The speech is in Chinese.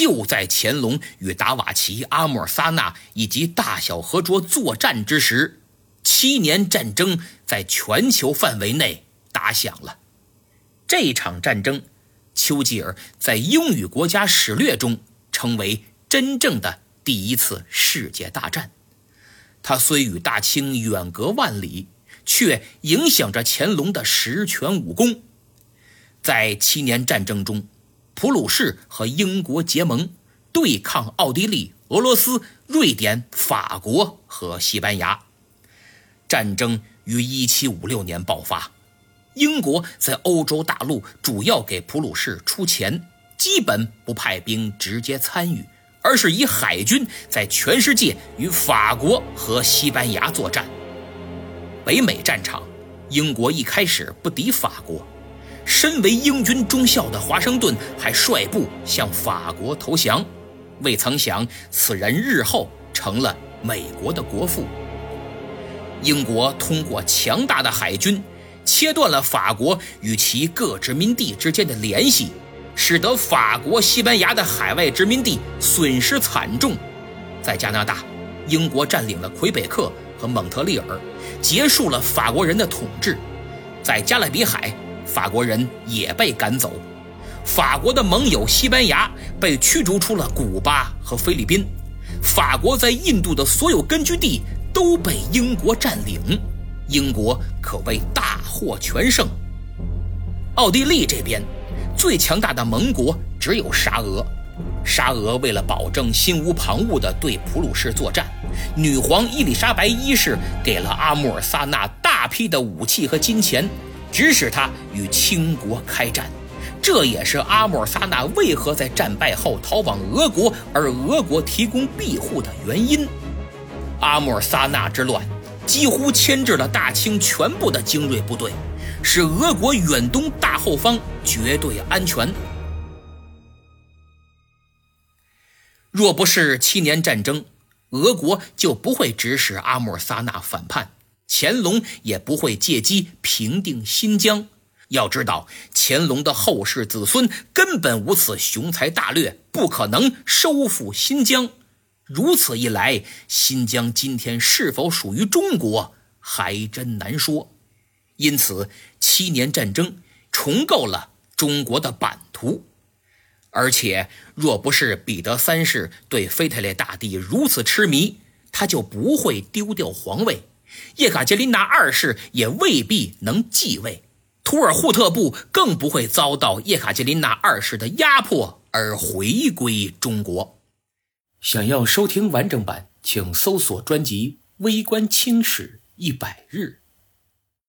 就在乾隆与达瓦齐、阿穆尔萨纳以及大小和卓作战之时，七年战争在全球范围内打响了。这场战争，丘吉尔在英语国家史略中称为真正的第一次世界大战。他虽与大清远隔万里，却影响着乾隆的十全武功。在七年战争中，普鲁士和英国结盟，对抗奥地利、俄罗斯、瑞典、法国和西班牙。战争于1756年爆发，英国在欧洲大陆主要给普鲁士出钱，基本不派兵直接参与。而是以海军在全世界与法国和西班牙作战。北美战场，英国一开始不敌法国，身为英军中校的华盛顿还率部向法国投降，未曾想此人日后成了美国的国父。英国通过强大的海军，切断了法国与其各殖民地之间的联系。使得法国、西班牙的海外殖民地损失惨重。在加拿大，英国占领了魁北克和蒙特利尔，结束了法国人的统治。在加勒比海，法国人也被赶走。法国的盟友西班牙被驱逐出了古巴和菲律宾。法国在印度的所有根据地都被英国占领，英国可谓大获全胜。奥地利这边。最强大的盟国只有沙俄，沙俄为了保证心无旁骛地对普鲁士作战，女皇伊丽莎白一世给了阿穆尔萨纳大批的武器和金钱，指使他与清国开战。这也是阿穆尔萨纳为何在战败后逃往俄国，而俄国提供庇护的原因。阿穆尔萨纳之乱几乎牵制了大清全部的精锐部队。使俄国远东大后方绝对安全。若不是七年战争，俄国就不会指使阿穆尔萨纳反叛，乾隆也不会借机平定新疆。要知道，乾隆的后世子孙根本无此雄才大略，不可能收复新疆。如此一来，新疆今天是否属于中国，还真难说。因此，七年战争重构了中国的版图。而且，若不是彼得三世对腓特烈大帝如此痴迷，他就不会丢掉皇位；叶卡捷琳娜二世也未必能继位；图尔扈特部更不会遭到叶卡捷琳娜二世的压迫而回归中国。想要收听完整版，请搜索专辑《微观清史一百日》。